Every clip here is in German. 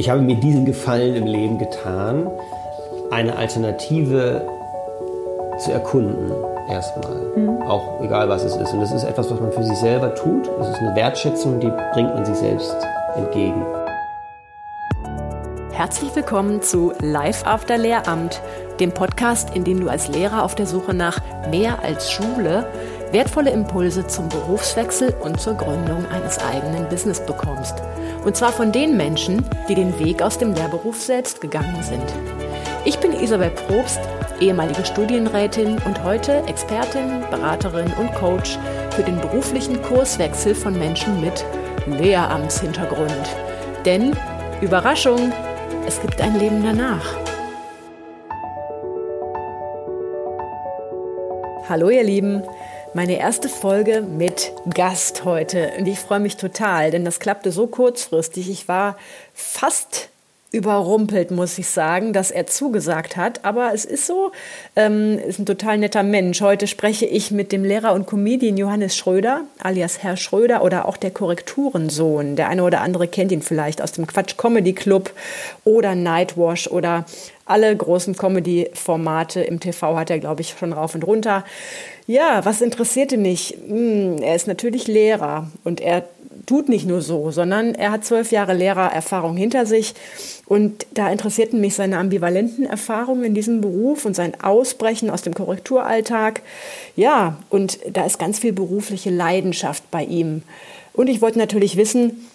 ich habe mir diesen Gefallen im Leben getan, eine Alternative zu erkunden erstmal. Mhm. Auch egal was es ist. Und das ist etwas, was man für sich selber tut. Das ist eine Wertschätzung, die bringt man sich selbst entgegen. Herzlich willkommen zu Live After Lehramt, dem Podcast, in dem du als Lehrer auf der Suche nach mehr als Schule wertvolle Impulse zum Berufswechsel und zur Gründung eines eigenen Business bekommst. Und zwar von den Menschen, die den Weg aus dem Lehrberuf selbst gegangen sind. Ich bin Isabel Probst, ehemalige Studienrätin und heute Expertin, Beraterin und Coach für den beruflichen Kurswechsel von Menschen mit Lehramtshintergrund. Denn, Überraschung, es gibt ein Leben danach. Hallo ihr Lieben, meine erste Folge mit Gast heute. Und ich freue mich total, denn das klappte so kurzfristig. Ich war fast überrumpelt, muss ich sagen, dass er zugesagt hat. Aber es ist so, ähm, ist ein total netter Mensch. Heute spreche ich mit dem Lehrer und Comedian Johannes Schröder, alias Herr Schröder oder auch der Korrekturensohn. Der eine oder andere kennt ihn vielleicht aus dem Quatsch Comedy Club oder Nightwash oder alle großen Comedy-Formate im TV hat er, glaube ich, schon rauf und runter. Ja, was interessierte mich? Hm, er ist natürlich Lehrer und er tut nicht nur so, sondern er hat zwölf Jahre Lehrererfahrung hinter sich. Und da interessierten mich seine ambivalenten Erfahrungen in diesem Beruf und sein Ausbrechen aus dem Korrekturalltag. Ja, und da ist ganz viel berufliche Leidenschaft bei ihm. Und ich wollte natürlich wissen,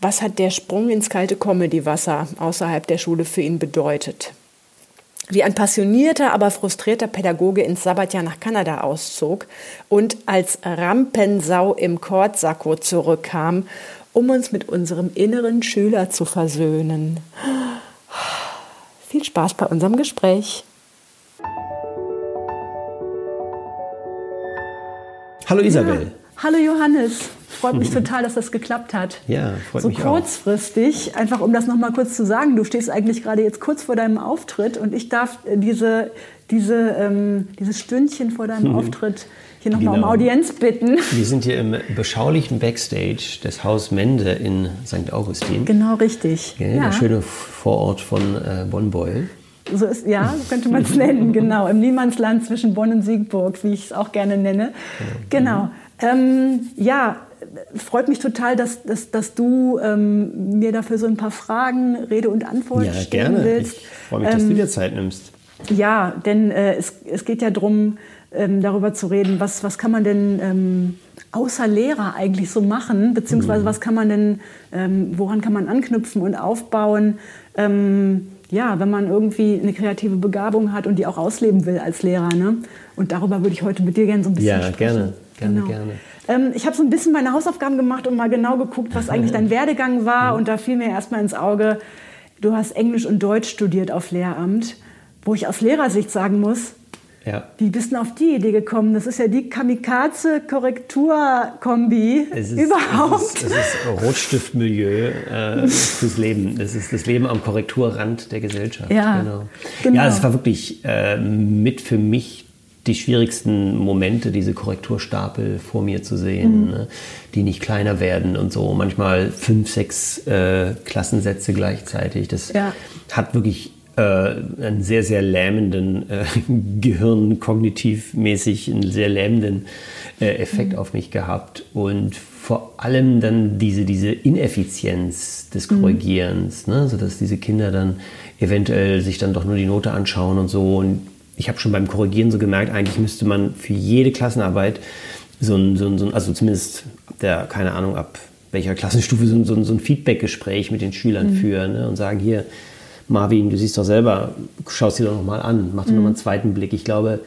was hat der Sprung ins kalte Comedywasser außerhalb der Schule für ihn bedeutet? Wie ein passionierter, aber frustrierter Pädagoge ins Sabbatjahr nach Kanada auszog und als Rampensau im Kortsacko zurückkam, um uns mit unserem inneren Schüler zu versöhnen. Viel Spaß bei unserem Gespräch. Hallo Isabel. Ja. Hallo Johannes. Freut mich total, dass das geklappt hat. Ja, freut so mich auch. So kurzfristig, einfach um das nochmal kurz zu sagen, du stehst eigentlich gerade jetzt kurz vor deinem Auftritt und ich darf äh, diese, diese, ähm, dieses Stündchen vor deinem mhm. Auftritt hier nochmal genau. um Audienz bitten. Wir sind hier im beschaulichen Backstage des Haus Mende in St. Augustin. Genau, richtig. Ja, ja. Der schöne Vorort von äh, Bonn-Beul. So ist, ja, so könnte man es nennen, genau. Im Niemandsland zwischen Bonn und Siegburg, wie ich es auch gerne nenne. Genau. Ähm, ja, freut mich total, dass, dass, dass du ähm, mir dafür so ein paar Fragen Rede und Antwort ja, stellen gerne. willst. Ich freue mich, dass ähm, du dir Zeit nimmst. Ja, denn äh, es, es geht ja darum, ähm, darüber zu reden, was, was kann man denn ähm, außer Lehrer eigentlich so machen, beziehungsweise mhm. was kann man denn, ähm, woran kann man anknüpfen und aufbauen, ähm, ja, wenn man irgendwie eine kreative Begabung hat und die auch ausleben will als Lehrer. Ne? Und darüber würde ich heute mit dir gerne so ein bisschen ja, sprechen. Ja, gerne, gerne, genau. gerne. Ähm, ich habe so ein bisschen meine Hausaufgaben gemacht und mal genau geguckt, was eigentlich dein Werdegang war. Und da fiel mir erstmal ins Auge, du hast Englisch und Deutsch studiert auf Lehramt, wo ich aus Lehrersicht sagen muss, ja. Wie bist du auf die Idee gekommen? Das ist ja die Kamikaze-Korrektur-Kombi überhaupt. Es ist, es ist Rotstiftmilieu äh, fürs Leben. Es ist das Leben am Korrekturrand der Gesellschaft. Ja, genau. genau. Ja, es war wirklich äh, mit für mich die schwierigsten Momente, diese Korrekturstapel vor mir zu sehen, mhm. ne? die nicht kleiner werden und so. Manchmal fünf, sechs äh, Klassensätze gleichzeitig. Das ja. hat wirklich äh, einen sehr, sehr lähmenden äh, Gehirn, kognitivmäßig einen sehr lähmenden äh, Effekt mhm. auf mich gehabt. Und vor allem dann diese, diese Ineffizienz des mhm. Korrigierens, mhm. ne? sodass diese Kinder dann eventuell sich dann doch nur die Note anschauen und so und ich habe schon beim Korrigieren so gemerkt, eigentlich müsste man für jede Klassenarbeit so ein, so ein, so ein also zumindest ab der, keine Ahnung, ab welcher Klassenstufe so ein, so ein, so ein Feedback-Gespräch mit den Schülern mhm. führen ne? und sagen, hier, Marvin, du siehst doch selber, schau es dir doch nochmal an, mach dir mhm. nochmal einen zweiten Blick. Ich glaube,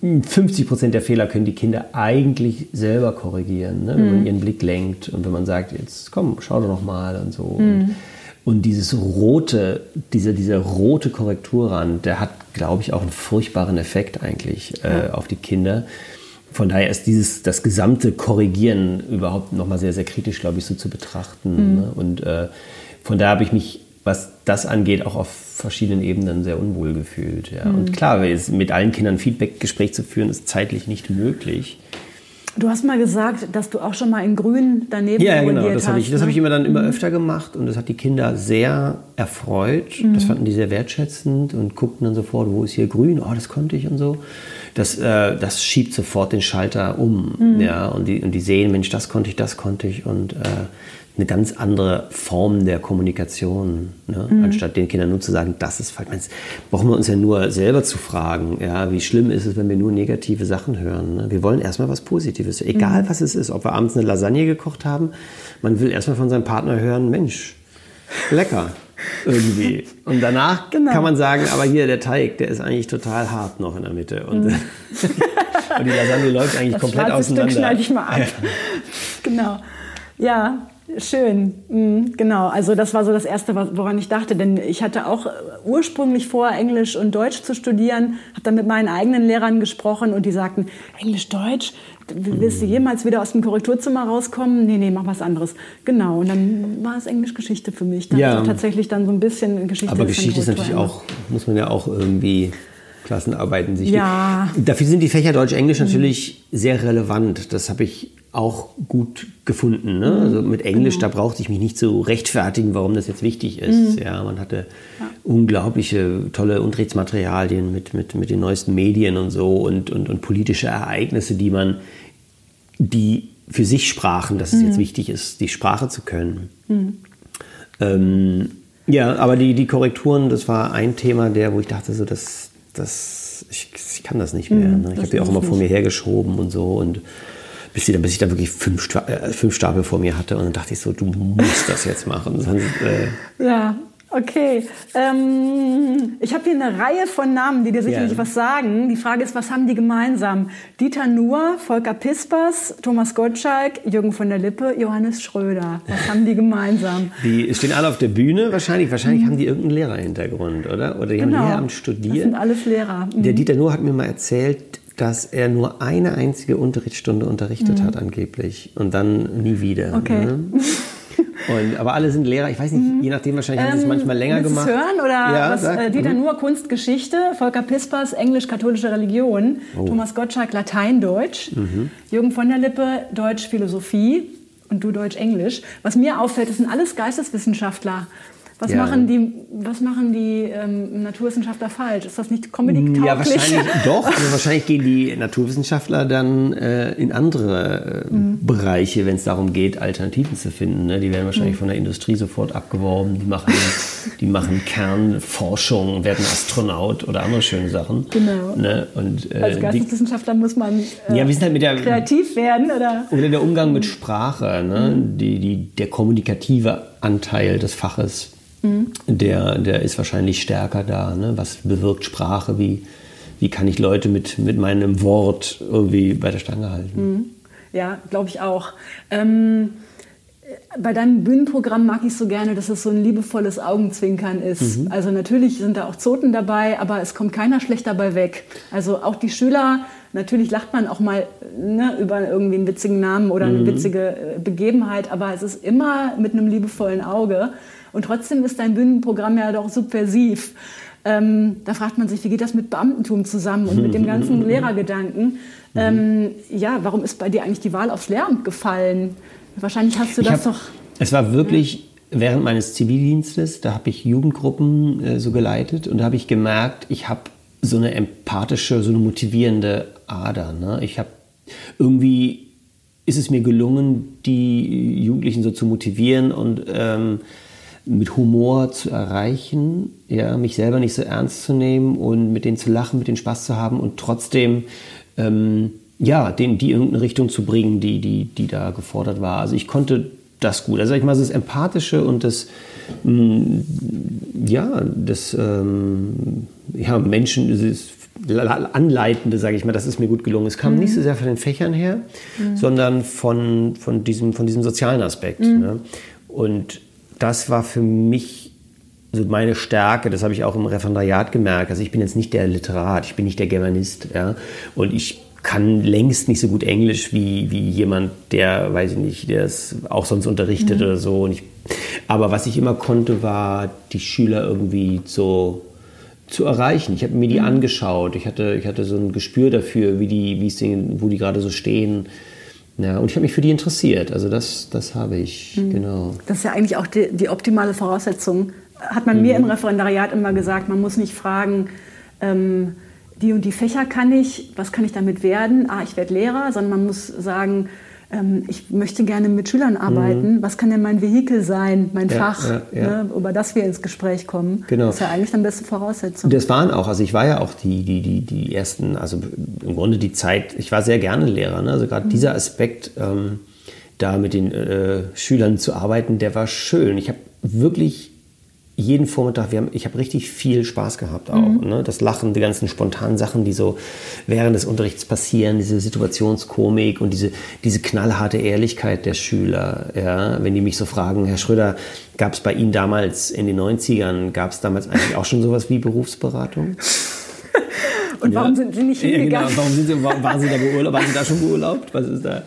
50 Prozent der Fehler können die Kinder eigentlich selber korrigieren, ne? wenn mhm. man ihren Blick lenkt und wenn man sagt, jetzt komm, schau doch nochmal und so. Mhm. Und dieses rote, dieser, dieser rote Korrekturrand, der hat, glaube ich, auch einen furchtbaren Effekt eigentlich äh, auf die Kinder. Von daher ist dieses, das gesamte Korrigieren überhaupt nochmal sehr, sehr kritisch, glaube ich, so zu betrachten. Mhm. Ne? Und äh, von daher habe ich mich, was das angeht, auch auf verschiedenen Ebenen sehr unwohl gefühlt. Ja. Mhm. Und klar, mit allen Kindern Feedback-Gespräch zu führen, ist zeitlich nicht möglich. Du hast mal gesagt, dass du auch schon mal in Grün daneben Ja, ja genau. Das habe ich, ne? hab ich immer dann immer öfter gemacht und das hat die Kinder sehr erfreut. Das fanden die sehr wertschätzend und guckten dann sofort, wo ist hier Grün? Oh, das konnte ich und so. Das, äh, das schiebt sofort den Schalter um. Ja, und die, und die sehen, Mensch, das konnte ich, das konnte ich und äh, eine ganz andere Form der Kommunikation, ne? anstatt den Kindern nur zu sagen, das ist falsch. Meinst, brauchen wir uns ja nur selber zu fragen, ja, wie schlimm ist es, wenn wir nur negative Sachen hören. Ne? Wir wollen erstmal was Positives, egal was es ist, ob wir abends eine Lasagne gekocht haben, man will erstmal von seinem Partner hören, Mensch, lecker. Irgendwie. Und danach Genau. kann man sagen, aber hier der Teig, der ist eigentlich total hart noch in der Mitte. Und, und die Lasagne läuft eigentlich Das komplett auseinander. Stück schneide ich mal ab. Genau. Ja, schön. Mhm, genau. Also das war so das Erste, woran ich dachte. Denn ich hatte auch äh, ursprünglich vor, Englisch und Deutsch zu studieren. Habe dann mit meinen eigenen Lehrern gesprochen und die sagten, Englisch, Deutsch? Willst du jemals wieder aus dem Korrekturzimmer rauskommen? Nee, nee, mach was anderes. Genau. Und dann war es Englisch-Geschichte für mich. Dann Ja. also tatsächlich dann so ein bisschen Geschichte. Aber Geschichte ist natürlich auch, muss man ja auch irgendwie Klassenarbeiten sich. Ja. Dafür sind die Fächer Deutsch, Englisch natürlich sehr relevant. Das habe ich auch gut gefunden. Ne? Also mit Englisch, da brauchte ich mich nicht zu rechtfertigen, warum das jetzt wichtig ist. Ja, man hatte unglaubliche tolle Unterrichtsmaterialien mit, mit, mit den neuesten Medien und so und, und, und politische Ereignisse, die man, die für sich sprachen, dass es jetzt wichtig ist, die Sprache zu können. Ähm, ja, aber die, die Korrekturen, das war ein Thema, der, wo ich dachte, so, das, das, ich, ich kann das nicht mehr. ne? Ich habe die auch immer vor mir hergeschoben und so und bis, die, dann- bis ich da wirklich fünf, äh, fünf Stapel vor mir hatte und dann dachte ich so, du musst das jetzt machen. Sonst, äh, Ja, okay. Ähm, ich habe hier eine Reihe von Namen, die dir sicherlich Ja. was sagen. Die Frage ist, was haben die gemeinsam? Dieter Nuhr, Volker Pispers, Thomas Gottschalk, Jürgen von der Lippe, Johannes Schröder. Was haben die gemeinsam? die stehen alle auf der Bühne wahrscheinlich. Wahrscheinlich haben die irgendeinen Lehrerhintergrund, oder? Oder die haben Lehramt Mhm. Das studiert. sind alles Lehrer. Mhm. Der Dieter Nuhr hat mir mal erzählt, dass er nur eine einzige Unterrichtsstunde unterrichtet hat angeblich und dann nie wieder. Mhm. Okay. Ne? Und, aber alle sind Lehrer, ich weiß nicht, je nachdem wahrscheinlich haben sie es manchmal länger Ähm, gemacht. hören oder ja, was? Äh, Dieter Mhm. Nuhr Kunstgeschichte, Volker Pispers Englisch-katholische Religion, Oh. Thomas Gottschalk Latein-Deutsch, Mhm. Jürgen von der Lippe Deutsch-Philosophie und du Deutsch-Englisch. Was mir auffällt, das sind alles Geisteswissenschaftler. Was Ja. machen die, was machen die ähm, Naturwissenschaftler falsch? Ist das nicht comedy-tauglich? Ja, wahrscheinlich doch. Also wahrscheinlich gehen die Naturwissenschaftler dann äh, in andere äh, Mhm. Bereiche, wenn es darum geht, Alternativen zu finden. Ne? Die werden wahrscheinlich Mhm. von der Industrie sofort abgeworben. Die machen, die machen Kernforschung, werden Astronaut oder andere schöne Sachen. Genau. Ne? Und, äh, Als Geisteswissenschaftler muss man äh, Ja, halt mit der- kreativ werden, oder? oder der Umgang Mhm. mit Sprache, ne? die, die, der kommunikative Anteil des Faches, Mhm. der, der ist wahrscheinlich stärker da. Ne? Was bewirkt Sprache? Wie, wie kann ich Leute mit, mit meinem Wort irgendwie bei der Stange halten? Ja, glaube ich auch. Ähm, bei deinem Bühnenprogramm mag ich so gerne, dass es so ein liebevolles Augenzwinkern ist. Also natürlich sind da auch Zoten dabei, aber es kommt keiner schlecht dabei weg. Also auch die Schüler, natürlich lacht man auch mal ne, über irgendwie einen witzigen Namen oder eine witzige äh, Begebenheit, aber es ist immer mit einem liebevollen Auge. Und trotzdem ist dein Bühnenprogramm ja doch subversiv. Ähm, da fragt man sich, wie geht das mit Beamtentum zusammen und mit dem ganzen Lehrergedanken? Ähm, ja, warum ist bei dir eigentlich die Wahl aufs Lehramt gefallen? Wahrscheinlich hast du Ich das hab- doch. Es war wirklich während meines Zivildienstes, da habe ich Jugendgruppen äh, so geleitet und da habe ich gemerkt, ich habe so eine empathische, so eine motivierende Ader. Ne? Ich habe irgendwie ist es mir gelungen, die Jugendlichen so zu motivieren und ähm, mit Humor zu erreichen, ja, mich selber nicht so ernst zu nehmen und mit denen zu lachen, mit denen Spaß zu haben und trotzdem ähm, ja, den, die in irgendeine Richtung zu bringen, die, die, die da gefordert war. Also ich konnte das gut. Also sag ich mal, das Empathische und das, mh, ja, das ähm, ja, Menschen, dieses Anleitende, sage ich mal, das ist mir gut gelungen. Es kam nicht so sehr von den Fächern her, sondern von, von, diesem, von diesem sozialen Aspekt. Ne? Und das war für mich so meine Stärke, das habe ich auch im Referendariat gemerkt. Also ich bin jetzt nicht der Literat, ich bin nicht der Germanist. Ja? Und ich kann längst nicht so gut Englisch wie, wie jemand, der, weiß ich nicht, der es auch sonst unterrichtet oder so. Und ich, aber was ich immer konnte, war, die Schüler irgendwie so zu erreichen. Ich habe mir die angeschaut. Ich hatte, ich hatte so ein Gespür dafür, wie die, wie es denen, wo die gerade so stehen. Ja, und ich habe mich für die interessiert. Also das, das habe ich, mhm. genau. Das ist ja eigentlich auch die, die optimale Voraussetzung. Hat man mhm. mir im Referendariat immer gesagt, man muss nicht fragen, ähm, die und die Fächer kann ich, was kann ich damit werden? Ah, ich werde Lehrer, sondern man muss sagen, ähm, ich möchte gerne mit Schülern arbeiten. Mhm. Was kann denn mein Vehikel sein, mein ja, Fach, ja, ja. Ne, über das wir ins Gespräch kommen? Genau. Das ist ja eigentlich dann beste Voraussetzung. Das waren auch, also ich war ja auch die, die, die, die ersten, also im Grunde die Zeit, ich war sehr gerne Lehrer. Ne? Also gerade mhm. dieser Aspekt, ähm, da mit den äh, Schülern zu arbeiten, der war schön. Ich habe wirklich jeden Vormittag, haben, ich habe richtig viel Spaß gehabt auch. Mhm. Ne? Das Lachen, die ganzen spontanen Sachen, die so während des Unterrichts passieren, diese Situationskomik und diese, diese knallharte Ehrlichkeit der Schüler. Ja? Wenn die mich so fragen, Herr Schröder, gab es bei Ihnen damals in den 90ern, gab es damals eigentlich auch schon sowas wie Berufsberatung? Und warum ja. sind Sie nicht hingegangen? Ja, genau. Warum sind Sie, waren, Sie da beurlaubt? Waren Sie da schon beurlaubt? Was ist da?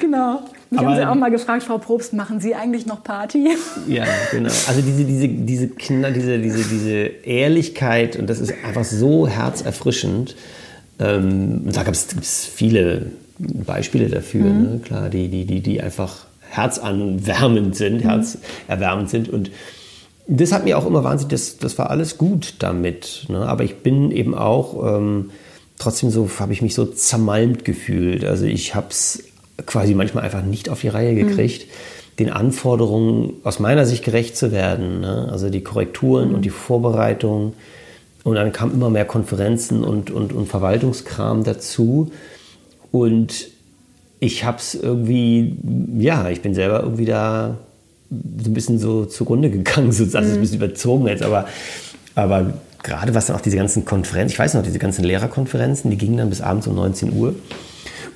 Genau. Mich aber, haben Sie auch mal gefragt, Frau Probst, machen Sie eigentlich noch Party? Ja, genau. Also diese, diese, diese, Kinder, diese, diese, diese Ehrlichkeit und das ist einfach so herzerfrischend. Ähm, da gibt es viele Beispiele dafür, mhm. ne? klar, die, die, die, die einfach herzanwärmend sind, mhm. herzerwärmend sind und das hat mir auch immer wahnsinnig, das, das war alles gut damit. Ne? Aber ich bin eben auch, ähm, trotzdem so, habe ich mich so zermalmt gefühlt. Also ich habe es quasi manchmal einfach nicht auf die Reihe gekriegt, mhm. den Anforderungen aus meiner Sicht gerecht zu werden. Ne? Also die Korrekturen mhm. und die Vorbereitung. Und dann kamen immer mehr Konferenzen und, und, und Verwaltungskram dazu. Und ich habe es irgendwie, ja, ich bin selber irgendwie da so ein bisschen so zugrunde gegangen, so, also mhm. ein bisschen überzogen jetzt, aber, aber gerade was dann auch diese ganzen Konferenzen, ich weiß noch, diese ganzen Lehrerkonferenzen, die gingen dann bis abends um 19 Uhr.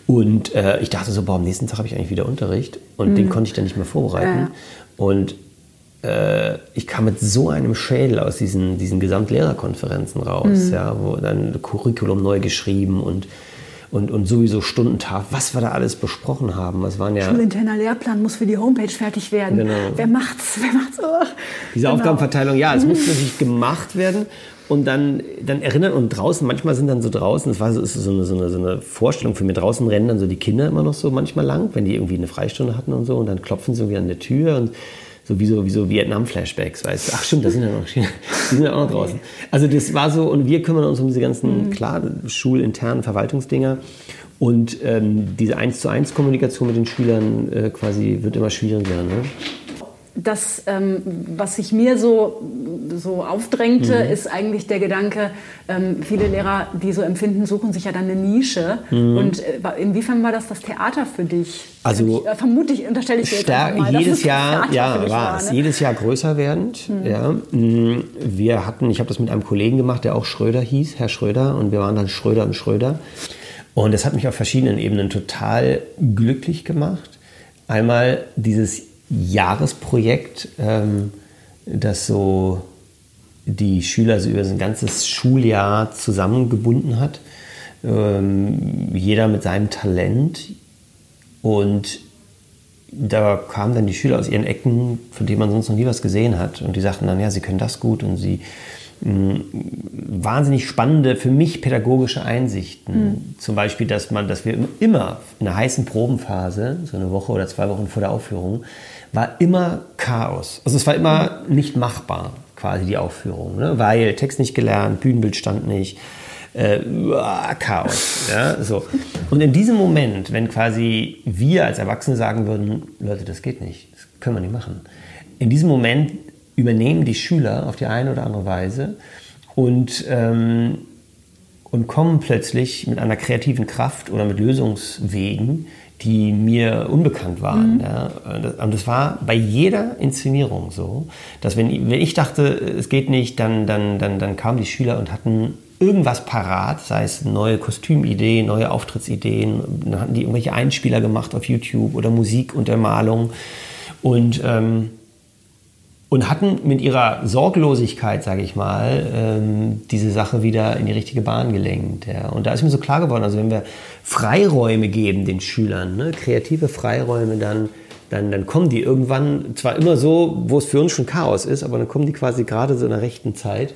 Und äh, ich dachte so, boah, am nächsten Tag habe ich eigentlich wieder Unterricht und mhm. den konnte ich dann nicht mehr vorbereiten. Ja. Und äh, ich kam mit so einem Schädel aus diesen, diesen Gesamtlehrerkonferenzen raus, mhm. ja, wo dann Curriculum neu geschrieben und und, und sowieso Stundentag, was wir da alles besprochen haben. Das waren ja Schulinterner Lehrplan muss für die Homepage fertig werden. Genau. Wer macht's? Wer macht's? Oh. Diese genau. Aufgabenverteilung, ja, es muss natürlich gemacht werden und dann, dann erinnern und draußen, manchmal sind dann so draußen, das war so, ist so, eine, so, eine, so eine Vorstellung für mich, draußen rennen dann so die Kinder immer noch so manchmal lang, wenn die irgendwie eine Freistunde hatten und so und dann klopfen sie irgendwie an der Tür und so wie so, wie so Vietnam-Flashbacks, weißt du? Ach stimmt, da sind ja noch, die sind ja auch noch draußen. Also das war so, und wir kümmern uns um diese ganzen, mhm. klar, schulinternen Verwaltungsdinger. Und ähm, diese 1 zu 1 Kommunikation mit den Schülern äh, quasi wird immer schwieriger. Ne? Das, ähm, was sich mir so, so aufdrängte, mhm. ist eigentlich der Gedanke, ähm, viele Lehrer, die so empfinden, suchen sich ja dann eine Nische. Mhm. Und äh, inwiefern war das das Theater für dich? Also ich, äh, vermutlich unterstelle ich dir jetzt mal, jedes Jahr, ja, war es. Ne? Jedes Jahr größer werdend. Mhm. Ja. Mm, wir hatten, ich habe das mit einem Kollegen gemacht, der auch Schröder hieß, Herr Schröder, und wir waren dann Schröder und Schröder. Und das hat mich auf verschiedenen Ebenen total glücklich gemacht. Einmal dieses Jahresprojekt, ähm, das so die Schüler so über ein ganzes Schuljahr zusammengebunden hat. Ähm, jeder mit seinem Talent. Und da kamen dann die Schüler aus ihren Ecken, von denen man sonst noch nie was gesehen hat. Und die sagten dann, ja, sie können das gut und sie wahnsinnig spannende, für mich pädagogische Einsichten. Mhm. Zum Beispiel, dass man, dass wir immer in einer heißen Probenphase, so eine Woche oder zwei Wochen vor der Aufführung, war immer Chaos. Also es war immer nicht machbar, quasi die Aufführung, ne? weil Text nicht gelernt, Bühnenbild stand nicht. Äh, Chaos. Ja, so. Und in diesem Moment, wenn quasi wir als Erwachsene sagen würden, Leute, das geht nicht, das können wir nicht machen. In diesem Moment übernehmen die Schüler auf die eine oder andere Weise und, ähm, und kommen plötzlich mit einer kreativen Kraft oder mit Lösungswegen die mir unbekannt waren. Mhm. Ja. Und das war bei jeder Inszenierung so, dass wenn, wenn ich dachte, es geht nicht, dann, dann, dann, dann kamen die Schüler und hatten irgendwas parat, sei es neue Kostümideen, neue Auftrittsideen, dann hatten die irgendwelche Einspieler gemacht auf YouTube oder Musik und Ermalung und ähm, und hatten mit ihrer Sorglosigkeit, sage ich mal, ähm, diese Sache wieder in die richtige Bahn gelenkt. Ja. Und da ist mir so klar geworden, also wenn wir Freiräume geben den Schülern, ne, kreative Freiräume, dann, dann, dann kommen die irgendwann, zwar immer so, wo es für uns schon Chaos ist, aber dann kommen die quasi gerade so in der rechten Zeit.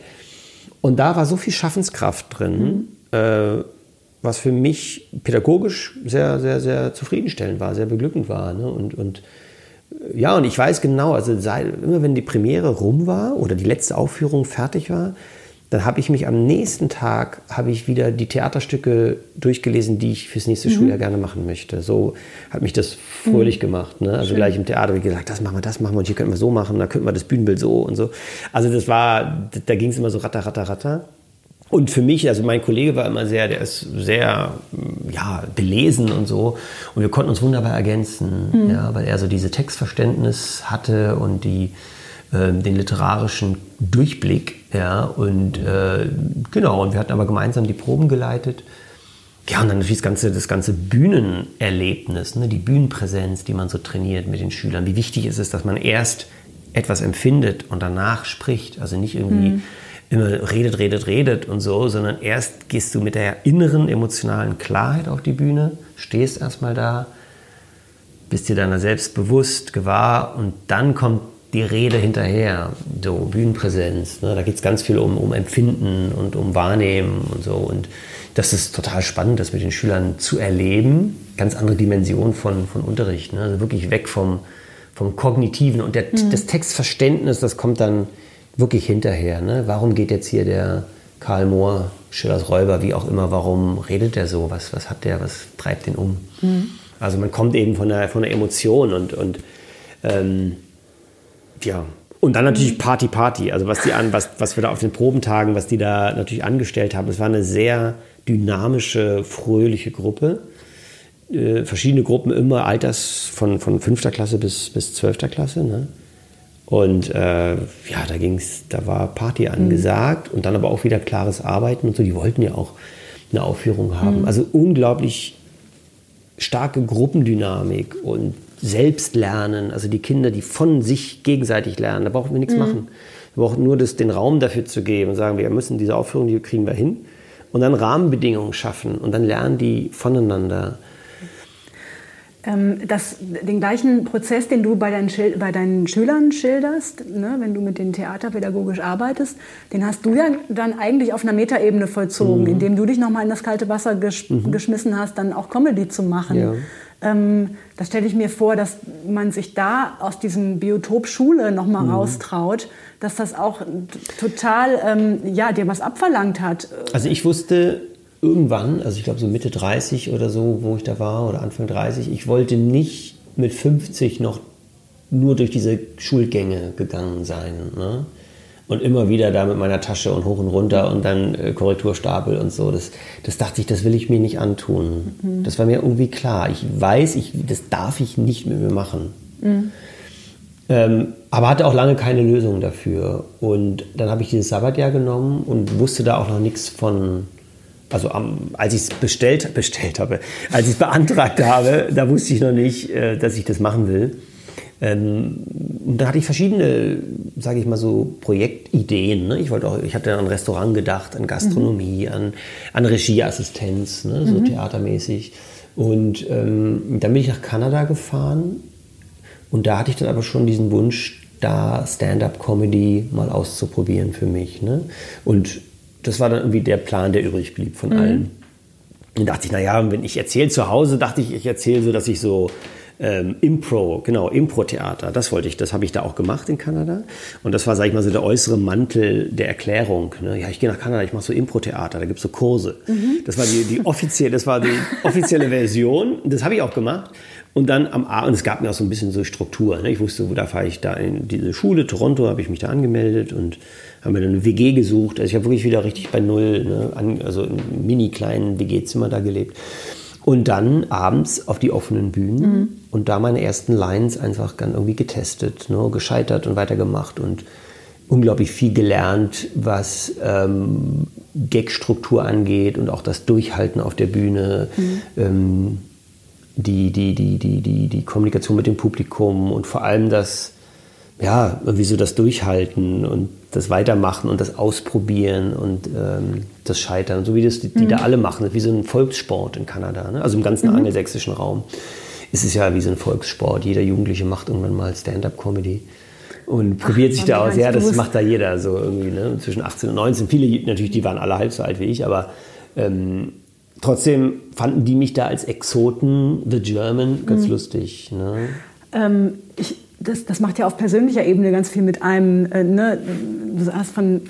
Und da war so viel Schaffenskraft drin, mhm. äh, was für mich pädagogisch sehr, sehr, sehr zufriedenstellend war, sehr beglückend war. Ne? Und, und ja, und ich weiß genau, also sei, immer wenn die Premiere rum war oder die letzte Aufführung fertig war, dann habe ich mich am nächsten Tag habe ich wieder die Theaterstücke durchgelesen, die ich fürs nächste mhm. Schuljahr gerne machen möchte. So hat mich das fröhlich mhm. gemacht. Ne? Also Schön. gleich im Theater ich gesagt, das machen wir, das machen wir und hier könnten wir so machen, da könnten wir das Bühnenbild so und so. Also das war, da ging es immer so ratter, ratter, ratter. Und für mich, also mein Kollege war immer sehr, der ist sehr ja, belesen und so. Und wir konnten uns wunderbar ergänzen, mhm. ja, weil er so diese Textverständnis hatte und die, äh, den literarischen Durchblick. Ja, und äh, genau, und wir hatten aber gemeinsam die Proben geleitet. Ja, und dann natürlich das ganze, das ganze Bühnenerlebnis, ne, die Bühnenpräsenz, die man so trainiert mit den Schülern. Wie wichtig ist es, dass man erst etwas empfindet und danach spricht. Also nicht irgendwie. Mhm immer redet, redet, redet und so, sondern erst gehst du mit der inneren emotionalen Klarheit auf die Bühne, stehst erstmal da, bist dir deiner selbst bewusst, gewahr und dann kommt die Rede hinterher, so Bühnenpräsenz. Ne? Da geht es ganz viel um, um Empfinden und um Wahrnehmen und so. Und das ist total spannend, das mit den Schülern zu erleben. Ganz andere Dimension von, von Unterricht. Ne? Also wirklich weg vom, vom Kognitiven und der, mhm. das Textverständnis, das kommt dann wirklich hinterher. Ne? Warum geht jetzt hier der Karl Mohr, Schillers Räuber, wie auch immer, warum redet der so? Was, was hat der, was treibt den um? Mhm. Also man kommt eben von der, von der Emotion und, und ähm, ja. Und dann natürlich Party, Party. Also was die an, was, was wir da auf den Probentagen, was die da natürlich angestellt haben, es war eine sehr dynamische, fröhliche Gruppe. Äh, verschiedene Gruppen immer Alters von, von 5. Klasse bis, bis 12. Klasse. Ne? Und äh, ja, da ging's, da war Party angesagt mhm. und dann aber auch wieder klares Arbeiten und so. Die wollten ja auch eine Aufführung haben. Mhm. Also unglaublich starke Gruppendynamik und Selbstlernen. Also die Kinder, die von sich gegenseitig lernen. Da brauchen wir nichts mhm. machen. Wir brauchen nur das, den Raum dafür zu geben und sagen, wir müssen diese Aufführung, die kriegen wir hin. Und dann Rahmenbedingungen schaffen und dann lernen die voneinander. Ähm, das, den gleichen Prozess, den du bei deinen, bei deinen Schülern schilderst, ne, wenn du mit denen theaterpädagogisch arbeitest, den hast du ja dann eigentlich auf einer Metaebene vollzogen, mhm. indem du dich nochmal in das kalte Wasser gesch mhm. geschmissen hast, dann auch Comedy zu machen. Ja. Ähm, da stelle ich mir vor, dass man sich da aus diesem Biotop Schule nochmal mhm. raustraut, dass das auch total ähm, ja, dir was abverlangt hat. Also ich wusste irgendwann, also ich glaube so Mitte 30 oder so, wo ich da war, oder Anfang 30, ich wollte nicht mit 50 noch nur durch diese Schulgänge gegangen sein. Ne? Und immer wieder da mit meiner Tasche und hoch und runter und dann äh, Korrekturstapel und so. Das, das dachte ich, das will ich mir nicht antun. Mhm. Das war mir irgendwie klar. Ich weiß, ich, das darf ich nicht mit mir machen. Mhm. Ähm, aber hatte auch lange keine Lösung dafür. Und dann habe ich dieses Sabbatjahr genommen und wusste da auch noch nichts von also am, als ich es bestellt, bestellt habe, als ich es beantragt habe, da wusste ich noch nicht, äh, dass ich das machen will. Ähm, und da hatte ich verschiedene, sage ich mal so, Projektideen. Ne? Ich wollte auch, ich hatte an Restaurant gedacht, an Gastronomie, mhm. an, an Regieassistenz, ne? so mhm. theatermäßig. Und ähm, dann bin ich nach Kanada gefahren und da hatte ich dann aber schon diesen Wunsch, da Stand-up-Comedy mal auszuprobieren für mich. Ne? Und das war dann irgendwie der Plan, der übrig blieb von mhm. allen. Dann dachte ich, naja, wenn ich erzähle zu Hause, dachte ich, ich erzähle so, dass ich so ähm, Impro, genau, Impro-Theater, das wollte ich, das habe ich da auch gemacht in Kanada. Und das war, sag ich mal, so der äußere Mantel der Erklärung. Ne? Ja, ich gehe nach Kanada, ich mache so Impro-Theater, da gibt es so Kurse. Mhm. Das war die, die offizielle, das war die offizielle Version. Das habe ich auch gemacht. Und dann am Abend, es gab mir auch so ein bisschen so Struktur. Ne? Ich wusste, wo da fahre ich da in diese Schule, Toronto, habe ich mich da angemeldet und haben mir dann eine WG gesucht. Also ich habe wirklich wieder richtig bei Null, ne? An, also im mini kleinen WG-Zimmer da gelebt. Und dann abends auf die offenen Bühnen mhm. und da meine ersten Lines einfach dann irgendwie getestet, ne? gescheitert und weitergemacht und unglaublich viel gelernt, was ähm, Gag-Struktur angeht und auch das Durchhalten auf der Bühne. Mhm. Ähm, die, die, die, die, die, die Kommunikation mit dem Publikum und vor allem das, ja, irgendwie so das Durchhalten und das Weitermachen und das Ausprobieren und ähm, das Scheitern, so wie das die, die mhm. da alle machen, wie so ein Volkssport in Kanada, ne? also im ganzen mhm. angelsächsischen Raum ist es ja wie so ein Volkssport. Jeder Jugendliche macht irgendwann mal Stand-up-Comedy und probiert Ach, sich da aus. Ja, das macht da jeder so irgendwie, ne? zwischen 18 und 19. Viele natürlich, die waren alle halb so alt wie ich, aber ähm, trotzdem fanden die mich da als Exoten, The German, ganz mhm. lustig. Ne? Ähm, ich, das, das, macht ja auf persönlicher Ebene ganz viel mit einem. Äh, ne? Du hast von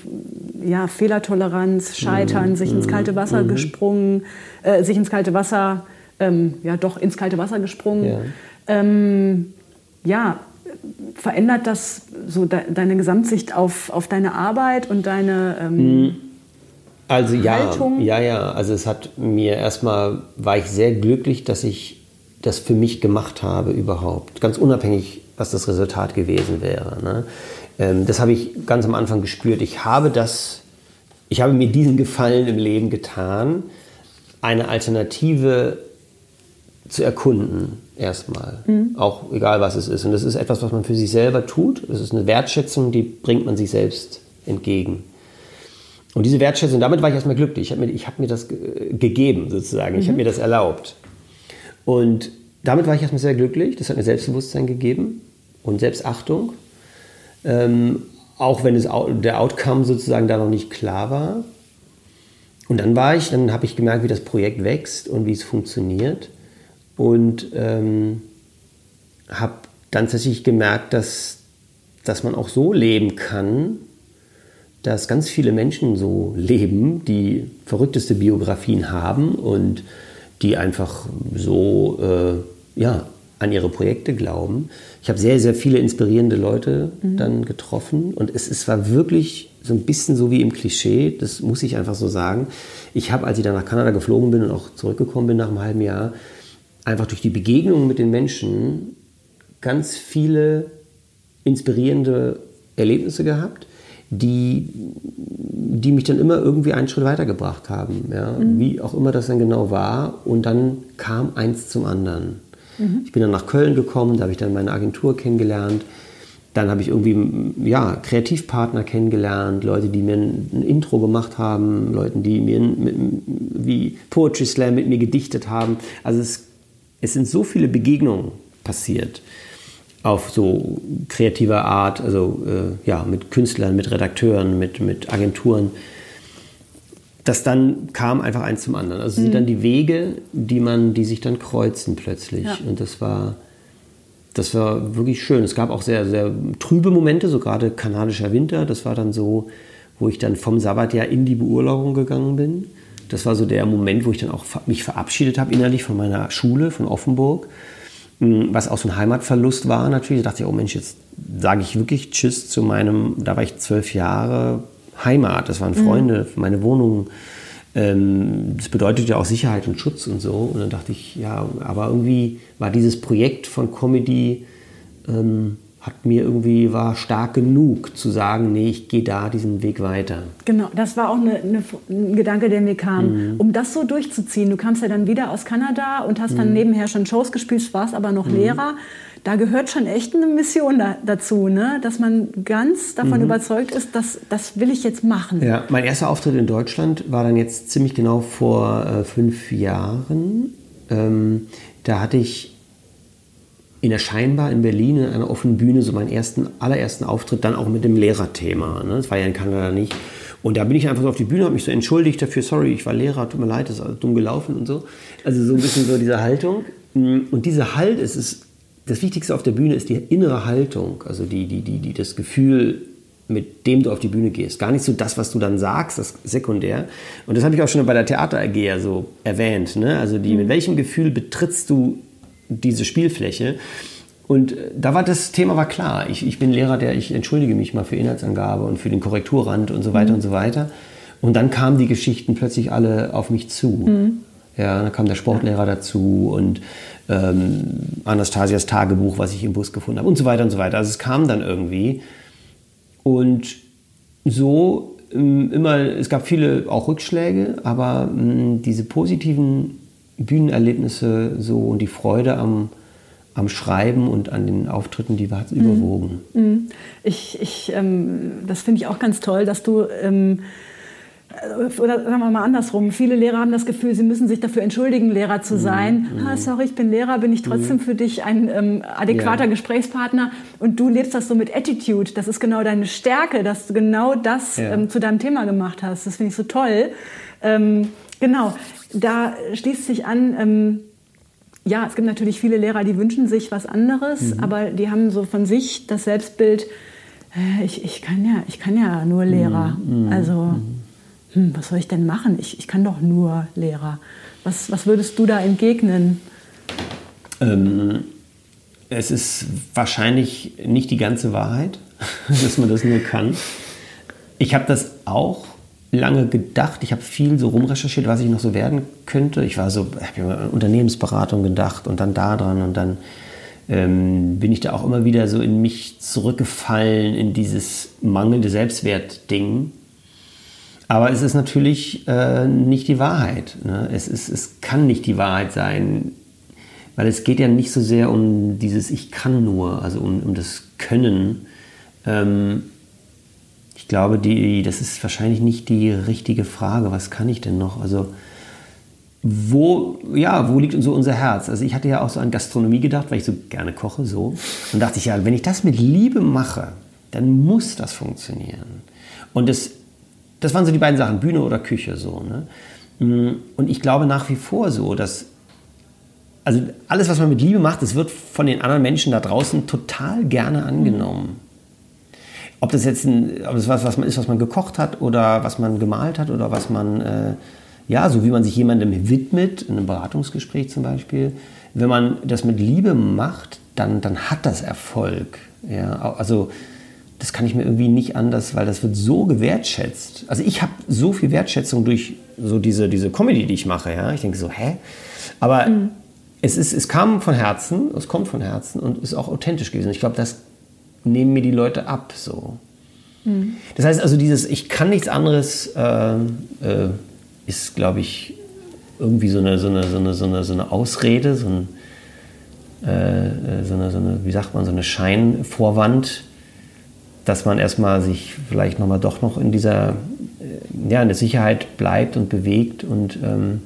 ja, Fehlertoleranz, Scheitern, mhm. sich ins kalte Wasser mhm. gesprungen, äh, sich ins kalte Wasser, ähm, ja doch ins kalte Wasser gesprungen. Ja, ähm, ja verändert das so de deine Gesamtsicht auf, auf deine Arbeit und deine ähm, mhm. also ja, Haltung? ja, ja. Also es hat mir erstmal war ich sehr glücklich, dass ich das für mich gemacht habe überhaupt, ganz unabhängig, was das Resultat gewesen wäre. Ne? Ähm, das habe ich ganz am Anfang gespürt. Ich habe das, ich habe mir diesen Gefallen im Leben getan, eine Alternative zu erkunden erstmal. Mhm. Auch egal, was es ist. Und das ist etwas, was man für sich selber tut. Das ist eine Wertschätzung, die bringt man sich selbst entgegen. Und diese Wertschätzung, damit war ich erstmal glücklich. Ich habe mir, hab mir das gegeben, sozusagen. Mhm. Ich habe mir das erlaubt. Und damit war ich erstmal sehr glücklich. Das hat mir Selbstbewusstsein gegeben und Selbstachtung. Ähm, auch wenn es, der Outcome sozusagen da noch nicht klar war. Und dann war ich, dann habe ich gemerkt, wie das Projekt wächst und wie es funktioniert und ähm, habe dann tatsächlich gemerkt, dass, dass man auch so leben kann, dass ganz viele Menschen so leben, die verrückteste Biografien haben und die einfach so äh, ja, an ihre Projekte glauben. Ich habe sehr, sehr viele inspirierende Leute mhm. dann getroffen und es, es war wirklich so ein bisschen so wie im Klischee, das muss ich einfach so sagen. Ich habe, als ich dann nach Kanada geflogen bin und auch zurückgekommen bin nach einem halben Jahr, einfach durch die Begegnung mit den Menschen ganz viele inspirierende Erlebnisse gehabt, die, die mich dann immer irgendwie einen Schritt weitergebracht haben. Ja? Mhm. Wie auch immer das dann genau war. Und dann kam eins zum anderen. Mhm. Ich bin dann nach Köln gekommen, da habe ich dann meine Agentur kennengelernt. Dann habe ich irgendwie ja, Kreativpartner kennengelernt, Leute, die mir ein, Intro gemacht haben, Leute, die mir ein, wie Poetry Slam mit mir gedichtet haben. Also es es sind so viele Begegnungen passiert auf so kreativer Art, also äh, ja, mit Künstlern, mit Redakteuren, mit, mit Agenturen, dass dann kam einfach eins zum anderen. Also mhm. sind dann die Wege, die man, die sich dann kreuzen plötzlich. Ja. Und das war, das war wirklich schön. Es gab auch sehr, sehr trübe Momente, so gerade kanadischer Winter. Das war dann so, wo ich dann vom Sabbatjahr in die Beurlaubung gegangen bin das war so der Moment, wo ich dann auch mich verabschiedet habe innerlich von meiner Schule, von Offenburg. Hm, was auch so ein Heimatverlust war natürlich. Da dachte ich, oh Mensch, jetzt sage ich wirklich Tschüss zu meinem, da war ich zwölf Jahre, Heimat. Das waren mhm. Freunde, mhm. meine Wohnung. Ähm, das bedeutet ja auch Sicherheit und Schutz und so. Und dann dachte ich, ja, aber irgendwie war dieses Projekt von Comedy ähm, hat mir irgendwie, war stark genug zu sagen, nee, ich gehe da diesen Weg weiter. Genau, das war auch eine, eine, ein Gedanke, der mir kam. Mhm. Um das so durchzuziehen, du kamst ja dann wieder aus Kanada und hast dann mhm. nebenher schon Shows gespielt, warst aber noch mhm. Lehrer. Da gehört schon echt eine Mission da, dazu, ne? dass man ganz davon mhm. überzeugt ist, dass das will ich jetzt machen. Ja, mein erster Auftritt in Deutschland war dann jetzt ziemlich genau vor äh, fünf Jahren. Ähm, da hatte ich in der Scheinbar in Berlin in einer offenen Bühne so meinen ersten, allerersten Auftritt, dann auch mit dem Lehrerthema. Ne? Das war ja in Kanada nicht. Und da bin ich einfach so auf die Bühne, habe mich so entschuldigt dafür, sorry, ich war Lehrer, tut mir leid, das ist dumm gelaufen und so. Also so ein bisschen so diese Haltung. Und diese Halt, es ist, das Wichtigste auf der Bühne ist die innere Haltung, also die, die, die, die, das Gefühl, mit dem du auf die Bühne gehst. Gar nicht so das, was du dann sagst, das sekundär. Und das habe ich auch schon bei der Theater AG ja so erwähnt. Ne? Also die, mit welchem Gefühl betrittst du diese Spielfläche. Und äh, da war das Thema war klar. Ich, ich bin Lehrer, der ich entschuldige mich mal für Inhaltsangabe und für den Korrekturrand und so weiter mhm. und so weiter. Und dann kamen die Geschichten plötzlich alle auf mich zu. Mhm. Ja, dann kam der Sportlehrer dazu und ähm, Anastasias Tagebuch, was ich im Bus gefunden habe und so weiter und so weiter. Also es kam dann irgendwie. Und so ähm, immer, es gab viele auch Rückschläge, aber ähm, diese positiven Bühnenerlebnisse so und die Freude am, am Schreiben und an den Auftritten, die hat mhm. überwogen. Mhm. Ich, ich, ähm, das finde ich auch ganz toll, dass du ähm, äh, oder sagen wir mal andersrum, viele Lehrer haben das Gefühl, sie müssen sich dafür entschuldigen, Lehrer zu mhm. sein. Mhm. Ah, sorry, ich bin Lehrer, bin ich trotzdem mhm. für dich ein ähm, adäquater ja. Gesprächspartner. Und du lebst das so mit Attitude. Das ist genau deine Stärke, dass du genau das ja. ähm, zu deinem Thema gemacht hast. Das finde ich so toll. Ähm, Genau, da schließt sich an, ähm, ja, es gibt natürlich viele Lehrer, die wünschen sich was anderes, mhm. aber die haben so von sich das Selbstbild, äh, ich, ich, kann, ja, ich kann ja nur Lehrer. Mhm. mhm. Also, mhm. Hm, was soll ich denn machen? Ich, ich kann doch nur Lehrer. Was, was würdest du da entgegnen? Ähm, es ist wahrscheinlich nicht die ganze Wahrheit, dass man das nur kann. Ich habe das auch lange gedacht. Ich habe viel so rumrecherchiert, was ich noch so werden könnte. Ich war so, habe an Unternehmensberatung gedacht und dann da dran und dann ähm, bin ich da auch immer wieder so in mich zurückgefallen, in dieses mangelnde Selbstwert-Ding. Aber es ist natürlich äh, nicht die Wahrheit. Ne? Es, ist, es kann nicht die Wahrheit sein, weil es geht ja nicht so sehr um dieses Ich kann nur, also um, um das Können. Ähm, ich glaube, die, das ist wahrscheinlich nicht die richtige Frage. Was kann ich denn noch? Also, wo, ja, wo liegt so unser Herz? Also, ich hatte ja auch so an Gastronomie gedacht, weil ich so gerne koche, so. Und dachte ich, ja, wenn ich das mit Liebe mache, dann muss das funktionieren. Und das, das waren so die beiden Sachen, Bühne oder Küche, so. Ne? Und ich glaube nach wie vor so, dass also alles, was man mit Liebe macht, das wird von den anderen Menschen da draußen total gerne angenommen. Ob das jetzt ein, ob das was, was man ist, was man gekocht hat oder was man gemalt hat oder was man, äh, ja, so wie man sich jemandem widmet, in einem Beratungsgespräch zum Beispiel, wenn man das mit Liebe macht, dann, dann hat das Erfolg. Ja, also das kann ich mir irgendwie nicht anders, weil das wird so gewertschätzt. Also ich habe so viel Wertschätzung durch so diese, diese Comedy, die ich mache. Ja? Ich denke so, hä? Aber mhm es, ist, es kam von Herzen, es kommt von Herzen und ist auch authentisch gewesen. Ich glaube, das nehmen mir die Leute ab so. Mhm. Das heißt also, dieses Ich kann nichts anderes äh, äh, ist, glaube ich, irgendwie so eine, so eine, so eine, so eine, so eine Ausrede, so, ein, äh, so, eine, so eine, wie sagt man, so eine Scheinvorwand, dass man erstmal sich vielleicht nochmal doch noch in dieser, äh, ja, in der Sicherheit bleibt und bewegt und ähm,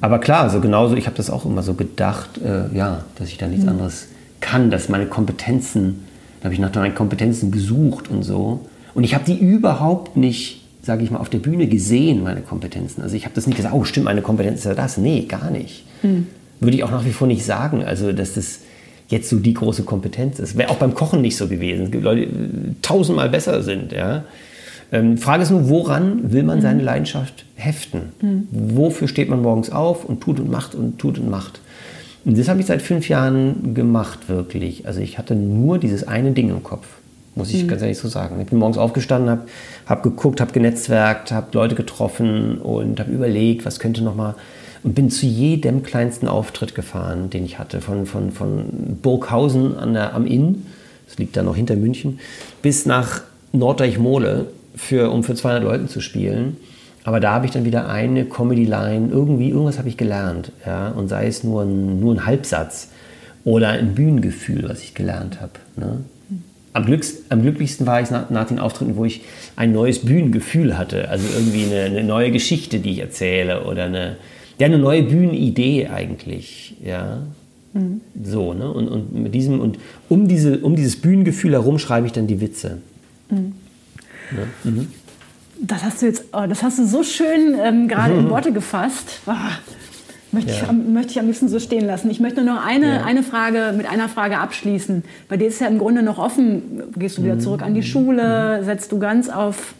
aber klar, so genauso, ich habe das auch immer so gedacht, äh, ja, dass ich da nichts mhm. anderes kann, dass meine Kompetenzen, da habe ich nach meinen Kompetenzen gesucht und so. Und ich habe die überhaupt nicht, sage ich mal, auf der Bühne gesehen, meine Kompetenzen. Also ich habe das nicht gesagt, oh stimmt, meine Kompetenz ist ja das. Nee, gar nicht. Mhm. Würde ich auch nach wie vor nicht sagen, also dass das jetzt so die große Kompetenz ist. Wäre auch beim Kochen nicht so gewesen. Es gibt Leute, die tausendmal besser sind, ja. Ähm, Frage ist nur, woran will man mhm. seine Leidenschaft heften? Mhm. Wofür steht man morgens auf und tut und macht und tut und macht? Und das habe ich seit fünf Jahren gemacht, wirklich. Also ich hatte nur dieses eine Ding im Kopf, muss ich mhm. ganz ehrlich so sagen. Ich bin morgens aufgestanden, habe hab geguckt, habe genetzwerkt, habe Leute getroffen und habe überlegt, was könnte noch mal und bin zu jedem kleinsten Auftritt gefahren, den ich hatte, von, von, von Burghausen an der, am Inn, das liegt da noch hinter München, bis nach Norddeichmole für, um für 200 Leute zu spielen. Aber da habe ich dann wieder eine Comedy-Line, irgendwie, irgendwas habe ich gelernt. Ja? Und sei es nur ein, nur ein Halbsatz oder ein Bühnengefühl, was ich gelernt habe. Ne? Am, am, glücklichsten war ich nach, nach, den Auftritten, wo ich ein neues Bühnengefühl hatte. Also irgendwie eine, eine neue Geschichte, die ich erzähle oder eine, ja, eine neue Bühnenidee eigentlich. Ja? Mhm. So, ne? Und, und mit diesem, und um, diese, um dieses Bühnengefühl herum schreibe ich dann die Witze. Mhm. Ja. Mhm. Das hast du jetzt, oh, das hast du so schön ähm, gerade in Worte gefasst. Möchte, ja. ich, möchte ich am liebsten so stehen lassen. Ich möchte nur noch eine, ja. eine Frage mit einer Frage abschließen. Bei dir ist ja im Grunde noch offen. Gehst du wieder mhm. zurück an die Schule? Mhm. Setzt du ganz auf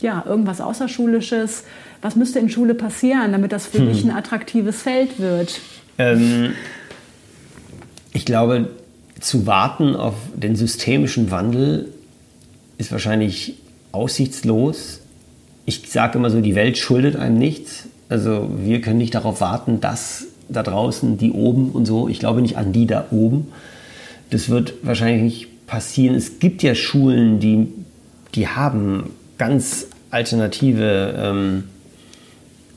ja, irgendwas Außerschulisches? Was müsste in Schule passieren, damit das für hm. dich ein attraktives Feld wird? Ähm, ich glaube, zu warten auf den systemischen Wandel ist wahrscheinlich aussichtslos. Ich sage immer so, die Welt schuldet einem nichts. Also wir können nicht darauf warten, dass da draußen die oben und so, ich glaube nicht an die da oben. Das wird wahrscheinlich nicht passieren. Es gibt ja Schulen, die, die haben ganz alternative ähm,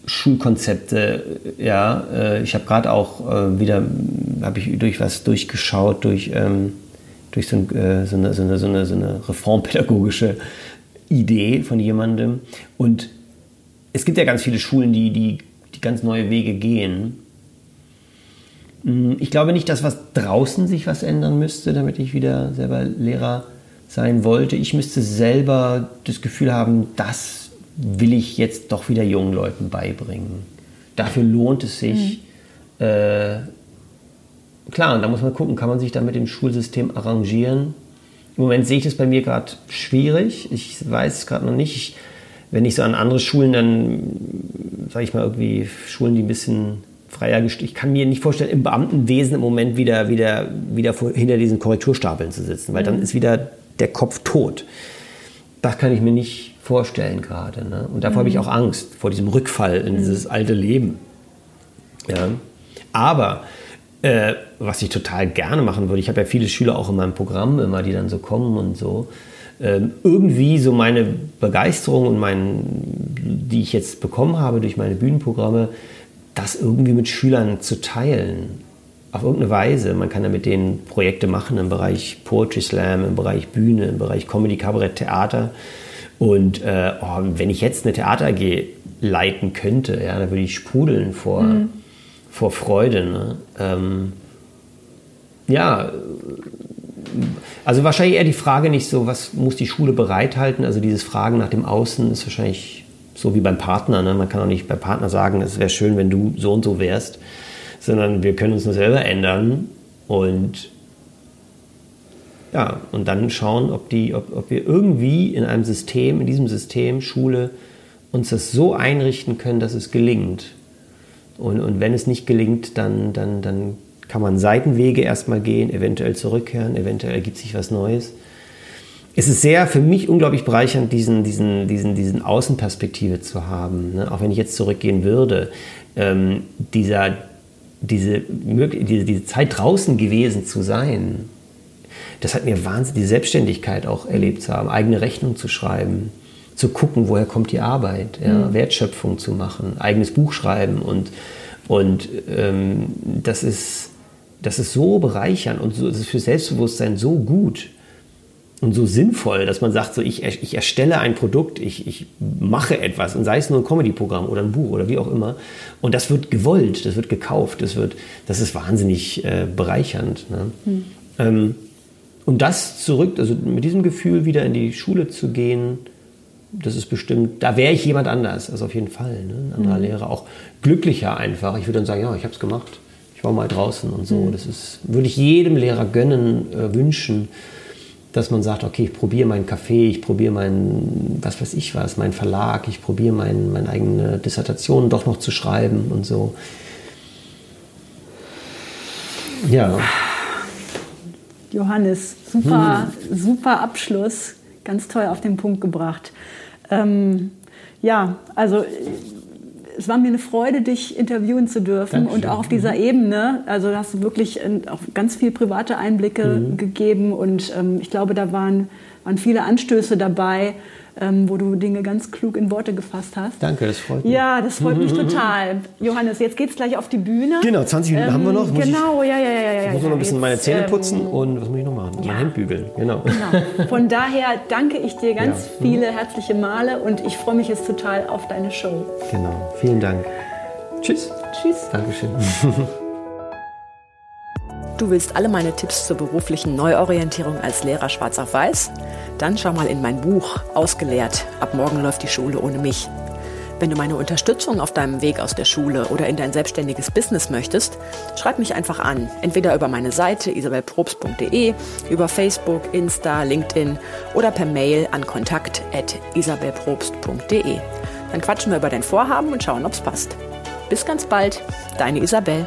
Schulkonzepte. Ja, äh, ich habe gerade auch äh, wieder, habe ich durch was durchgeschaut, durch, ähm, durch so, ein, äh, so, eine, so, eine, so, eine, so eine reformpädagogische Idee von jemandem. Und es gibt ja ganz viele Schulen, die, die, die ganz neue Wege gehen. Hm, ich glaube nicht, dass was draußen sich was ändern müsste, damit ich wieder selber Lehrer sein wollte. Ich müsste selber das Gefühl haben, dass will ich jetzt doch wieder jungen Leuten beibringen. Dafür lohnt es sich. Mhm. Äh, klar, und da muss man gucken, kann man sich da mit dem Schulsystem arrangieren. Im Moment sehe ich das bei mir gerade schwierig. Ich weiß es gerade noch nicht. Ich, wenn ich so an andere Schulen dann, sage ich mal, irgendwie Schulen, die ein bisschen freier gestellt, ich kann mir nicht vorstellen, im Beamtenwesen im Moment wieder, wieder, wieder hinter diesen Korrekturstapeln zu sitzen, weil mhm. dann ist wieder der Kopf tot. Das kann ich mir nicht vorstellen gerade. Ne? Und davor mhm. habe ich auch Angst, vor diesem Rückfall in mhm. dieses alte Leben. Ja. Aber äh, was ich total gerne machen würde, ich habe ja viele Schüler auch in meinem Programm immer, die dann so kommen und so, irgendwie so meine Begeisterung und mein, die ich jetzt bekommen habe durch meine Bühnenprogramme, das irgendwie mit Schülern zu teilen. Auf irgendeine Weise. Man kann ja mit denen Projekte machen im Bereich Poetry Slam, im Bereich Bühne, im Bereich Comedy, Kabarett, Theater. Und äh, oh, wenn ich jetzt eine Theater AG leiten könnte, ja, dann würde ich sprudeln vor, mhm. vor Freude. Ne? Ähm, ja, also wahrscheinlich eher die Frage nicht so, was muss die Schule bereithalten? Also dieses Fragen nach dem Außen ist wahrscheinlich so wie beim Partner. Ne? Man kann auch nicht beim Partner sagen, es wäre schön, wenn du so und so wärst, sondern wir können uns nur selber ändern und ja, und dann schauen, ob, die, ob, ob wir irgendwie in einem System, in diesem System, Schule, uns das so einrichten können, dass es gelingt. Und, und wenn es nicht gelingt, dann, dann, dann kann man Seitenwege erstmal gehen, eventuell zurückkehren, eventuell ergibt sich was Neues. Es ist sehr für mich unglaublich bereichernd, diesen, diesen, diesen, diesen Außenperspektive zu haben. Ne? Auch wenn ich jetzt zurückgehen würde, ähm, dieser, diese, diese, diese Zeit draußen gewesen zu sein, das hat mir wahnsinnig die Selbstständigkeit auch erlebt zu haben, eigene Rechnung zu schreiben, zu gucken, woher kommt die Arbeit, ja, mhm. Wertschöpfung zu machen, eigenes Buch schreiben und, und ähm, das, ist, das ist so bereichernd und so, das ist für Selbstbewusstsein so gut und so sinnvoll, dass man sagt, so ich, ich erstelle ein Produkt, ich, ich mache etwas und sei es nur ein Comedy-Programm oder ein Buch oder wie auch immer und das wird gewollt, das wird gekauft, das, wird, das ist wahnsinnig äh, bereichernd. Ne? Mhm. Ähm, und das zurück, also mit diesem Gefühl wieder in die Schule zu gehen, das ist bestimmt, da wäre ich jemand anders, also auf jeden Fall, ne? ein anderer mhm. Lehrer, auch glücklicher einfach. Ich würde dann sagen, ja, ich habe es gemacht, war mal draußen und so. Mhm. Das ist, würde ich jedem Lehrer gönnen, äh, wünschen, dass man sagt, okay, ich probiere meinen Café, ich probiere meinen, was weiß ich was, meinen Verlag, ich probiere mein, meine eigene Dissertation doch noch zu schreiben und so. Ja. Johannes, super, hm. super Abschluss, ganz toll auf den Punkt gebracht. Ähm, ja, also es war mir eine Freude, dich interviewen zu dürfen Dankeschön. und auch auf dieser mhm. Ebene. Also hast du wirklich auch ganz viel private Einblicke mhm. gegeben und ähm, ich glaube, da waren, waren viele Anstöße dabei, ähm, wo du Dinge ganz klug in Worte gefasst hast. Danke, das freut mich. Ja, das freut mich total. Johannes, jetzt geht es gleich auf die Bühne. Genau, 20 Minuten ähm, haben wir noch. Muss genau, ich, ja, ja, ja. ja ich muss noch ein bisschen jetzt, meine Zähne ähm, putzen ähm, und was muss ich noch machen? Ja. Mein Hemd bügeln, genau. genau. Von daher danke ich dir ganz ja. viele herzliche Male und ich freue mich jetzt total auf deine Show. Genau, vielen Dank. Tschüss. Tschüss. Dankeschön. Du willst alle meine Tipps zur beruflichen Neuorientierung als Lehrer schwarz auf weiß? Dann schau mal in mein Buch Ausgelehrt. Ab morgen läuft die Schule ohne mich. Wenn du meine Unterstützung auf deinem Weg aus der Schule oder in dein selbstständiges Business möchtest, schreib mich einfach an. Entweder über meine Seite isabelprobst.de, über Facebook, Insta, LinkedIn oder per Mail an kontakt.isabelprobst.de. Dann quatschen wir über dein Vorhaben und schauen, ob's passt. Bis ganz bald, deine Isabel.